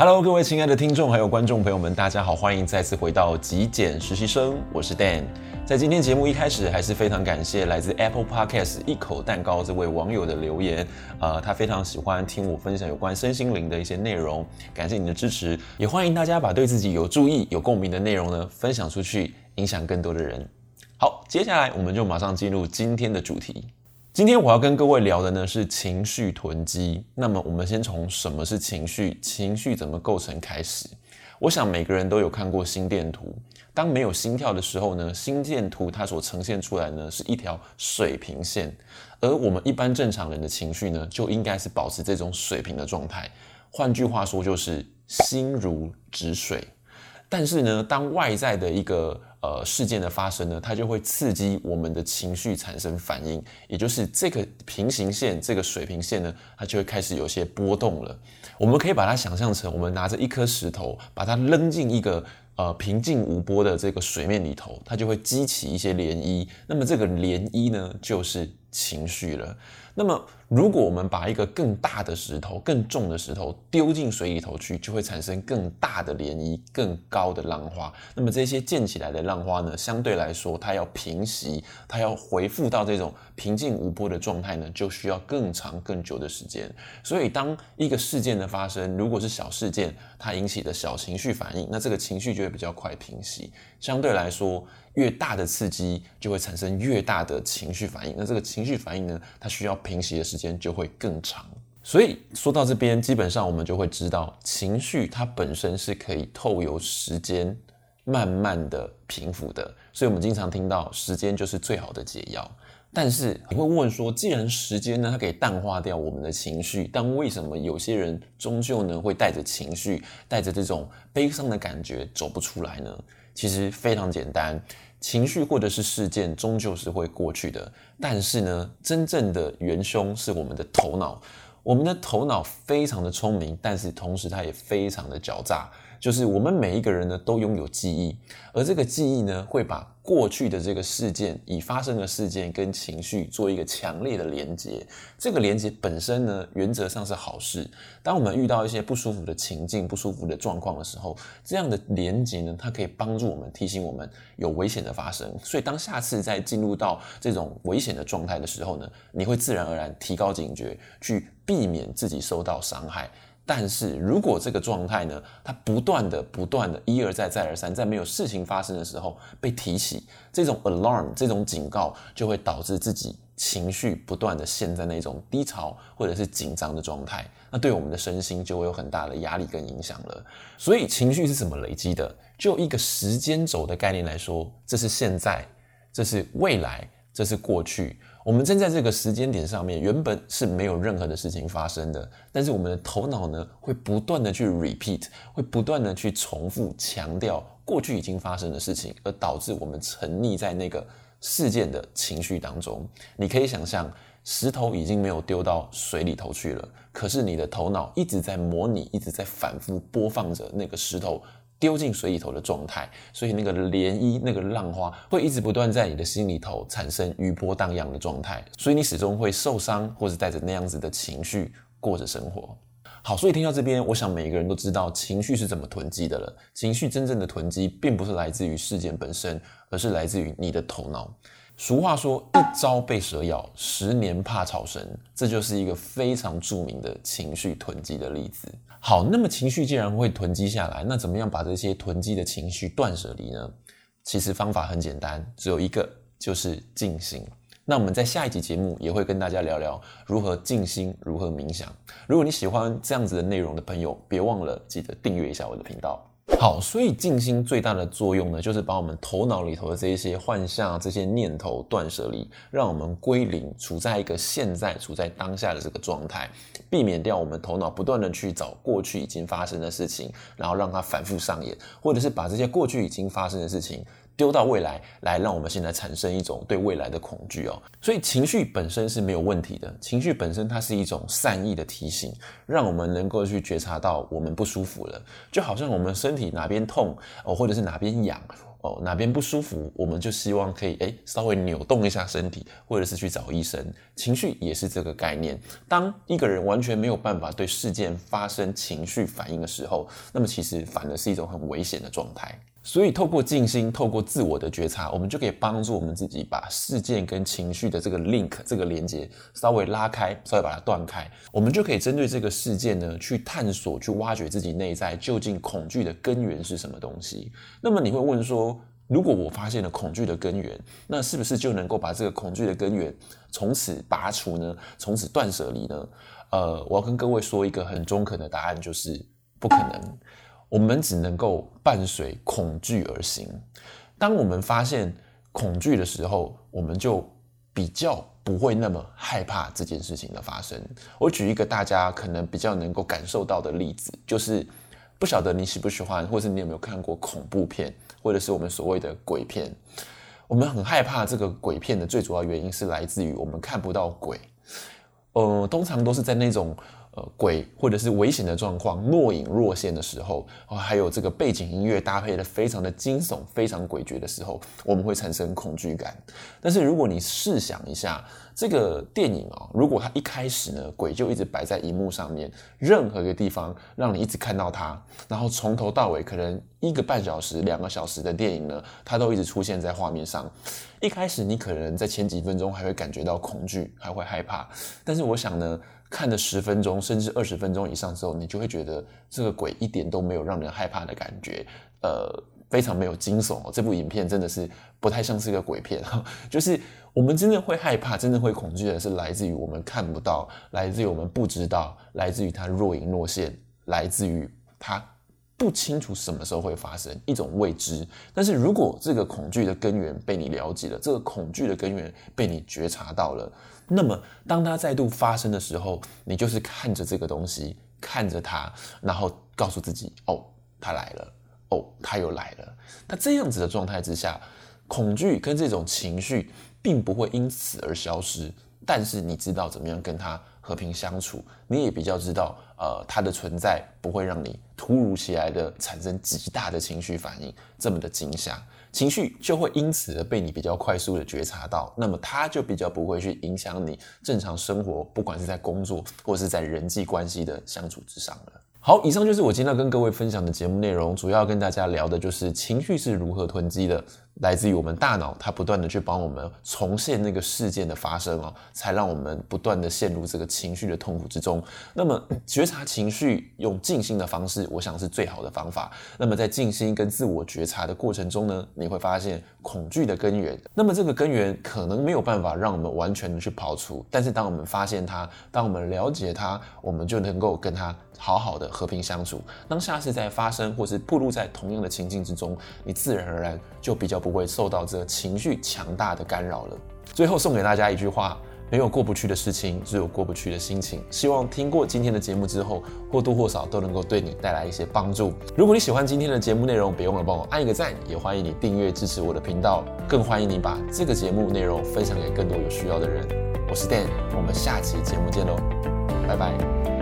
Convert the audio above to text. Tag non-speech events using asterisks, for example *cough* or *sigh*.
Hello，各位亲爱的听众还有观众朋友们，大家好，欢迎再次回到极简实习生，我是 Dan。在今天节目一开始，还是非常感谢来自 Apple Podcast 一口蛋糕这位网友的留言，呃，他非常喜欢听我分享有关身心灵的一些内容，感谢你的支持，也欢迎大家把对自己有注意、有共鸣的内容呢分享出去，影响更多的人。好，接下来我们就马上进入今天的主题。今天我要跟各位聊的呢是情绪囤积。那么我们先从什么是情绪，情绪怎么构成开始。我想每个人都有看过心电图。当没有心跳的时候呢，心电图它所呈现出来呢是一条水平线。而我们一般正常人的情绪呢，就应该是保持这种水平的状态。换句话说，就是心如止水。但是呢，当外在的一个呃事件的发生呢，它就会刺激我们的情绪产生反应，也就是这个平行线、这个水平线呢，它就会开始有些波动了。我们可以把它想象成，我们拿着一颗石头，把它扔进一个呃平静无波的这个水面里头，它就会激起一些涟漪。那么这个涟漪呢，就是情绪了。那么，如果我们把一个更大的石头、更重的石头丢进水里头去，就会产生更大的涟漪、更高的浪花。那么这些溅起来的浪花呢，相对来说，它要平息，它要恢复到这种平静无波的状态呢，就需要更长、更久的时间。所以，当一个事件的发生，如果是小事件，它引起的小情绪反应，那这个情绪就会比较快平息。相对来说，越大的刺激就会产生越大的情绪反应，那这个情绪反应呢，它需要平息的时间就会更长。所以说到这边，基本上我们就会知道，情绪它本身是可以透由时间慢慢的平复的。所以我们经常听到，时间就是最好的解药。但是你会问说，既然时间呢，它可以淡化掉我们的情绪，但为什么有些人终究呢会带着情绪，带着这种悲伤的感觉走不出来呢？其实非常简单。情绪或者是事件终究是会过去的，但是呢，真正的元凶是我们的头脑。我们的头脑非常的聪明，但是同时它也非常的狡诈。就是我们每一个人呢都拥有记忆，而这个记忆呢会把过去的这个事件，已发生的事件跟情绪做一个强烈的连接。这个连接本身呢原则上是好事。当我们遇到一些不舒服的情境、不舒服的状况的时候，这样的连接呢它可以帮助我们提醒我们有危险的发生。所以当下次再进入到这种危险的状态的时候呢，你会自然而然提高警觉，去避免自己受到伤害。但是如果这个状态呢，它不断的、不断的，一而再、再而三，在没有事情发生的时候被提起，这种 alarm 这种警告，就会导致自己情绪不断的陷在那种低潮或者是紧张的状态，那对我们的身心就会有很大的压力跟影响了。所以情绪是怎么累积的？就一个时间轴的概念来说，这是现在，这是未来，这是过去。我们正在这个时间点上面，原本是没有任何的事情发生的，但是我们的头脑呢，会不断的去 repeat，会不断的去重复强调过去已经发生的事情，而导致我们沉溺在那个事件的情绪当中。你可以想象，石头已经没有丢到水里头去了，可是你的头脑一直在模拟，一直在反复播放着那个石头。丢进水里头的状态，所以那个涟漪、那个浪花会一直不断在你的心里头产生余波荡漾的状态，所以你始终会受伤，或者带着那样子的情绪过着生活。好，所以听到这边，我想每一个人都知道情绪是怎么囤积的了。情绪真正的囤积，并不是来自于事件本身，而是来自于你的头脑。俗话说：“一朝被蛇咬，十年怕草绳。”这就是一个非常著名的情绪囤积的例子。好，那么情绪既然会囤积下来，那怎么样把这些囤积的情绪断舍离呢？其实方法很简单，只有一个，就是静心。那我们在下一集节目也会跟大家聊聊如何静心，如何冥想。如果你喜欢这样子的内容的朋友，别忘了记得订阅一下我的频道。好，所以静心最大的作用呢，就是把我们头脑里头的这一些幻象、这些念头断舍离，让我们归零，处在一个现在、处在当下的这个状态，避免掉我们头脑不断的去找过去已经发生的事情，然后让它反复上演，或者是把这些过去已经发生的事情。丢到未来来，让我们现在产生一种对未来的恐惧哦。所以情绪本身是没有问题的，情绪本身它是一种善意的提醒，让我们能够去觉察到我们不舒服了。就好像我们身体哪边痛哦，或者是哪边痒，哦，哪边不舒服，我们就希望可以诶稍微扭动一下身体，或者是去找医生。情绪也是这个概念。当一个人完全没有办法对事件发生情绪反应的时候，那么其实反而是一种很危险的状态。所以，透过静心，透过自我的觉察，我们就可以帮助我们自己把事件跟情绪的这个 link 这个连接稍微拉开，稍微把它断开。我们就可以针对这个事件呢，去探索、去挖掘自己内在究竟恐惧的根源是什么东西。那么你会问说，如果我发现了恐惧的根源，那是不是就能够把这个恐惧的根源从此拔除呢？从此断舍离呢？呃，我要跟各位说一个很中肯的答案，就是不可能。我们只能够伴随恐惧而行。当我们发现恐惧的时候，我们就比较不会那么害怕这件事情的发生。我举一个大家可能比较能够感受到的例子，就是不晓得你喜不喜欢，或是你有没有看过恐怖片，或者是我们所谓的鬼片。我们很害怕这个鬼片的最主要原因是来自于我们看不到鬼。呃，通常都是在那种。鬼或者是危险的状况若隐若现的时候，还有这个背景音乐搭配的非常的惊悚、非常诡谲的时候，我们会产生恐惧感。但是如果你试想一下，这个电影啊，如果它一开始呢，鬼就一直摆在荧幕上面，任何一个地方让你一直看到它，然后从头到尾可能一个半小时、两个小时的电影呢，它都一直出现在画面上。一开始你可能在前几分钟还会感觉到恐惧，还会害怕，但是我想呢。看了十分钟甚至二十分钟以上之后，你就会觉得这个鬼一点都没有让人害怕的感觉，呃，非常没有惊悚哦。这部影片真的是不太像是个鬼片，*laughs* 就是我们真的会害怕、真的会恐惧的是来自于我们看不到，来自于我们不知道，来自于它若隐若现，来自于它不清楚什么时候会发生一种未知。但是如果这个恐惧的根源被你了解了，这个恐惧的根源被你觉察到了。那么，当它再度发生的时候，你就是看着这个东西，看着它，然后告诉自己：哦，它来了，哦，它又来了。那这样子的状态之下，恐惧跟这种情绪并不会因此而消失，但是你知道怎么样跟它和平相处，你也比较知道，呃，它的存在不会让你突如其来的产生极大的情绪反应，这么的惊吓。情绪就会因此而被你比较快速的觉察到，那么它就比较不会去影响你正常生活，不管是在工作或是在人际关系的相处之上了。好，以上就是我今天要跟各位分享的节目内容，主要跟大家聊的就是情绪是如何囤积的。来自于我们大脑，它不断的去帮我们重现那个事件的发生哦，才让我们不断的陷入这个情绪的痛苦之中。那么 *clears throat* 觉察情绪，用静心的方式，我想是最好的方法。那么在静心跟自我觉察的过程中呢，你会发现恐惧的根源。那么这个根源可能没有办法让我们完全的去刨除，但是当我们发现它，当我们了解它，我们就能够跟它好好的和平相处。当下次再发生或是暴露在同样的情境之中，你自然而然就比较不。会受到这情绪强大的干扰了。最后送给大家一句话：没有过不去的事情，只有过不去的心情。希望听过今天的节目之后，或多或少都能够对你带来一些帮助。如果你喜欢今天的节目内容，别忘了帮我按一个赞，也欢迎你订阅支持我的频道，更欢迎你把这个节目内容分享给更多有需要的人。我是 Dan，我们下期节目见喽，拜拜。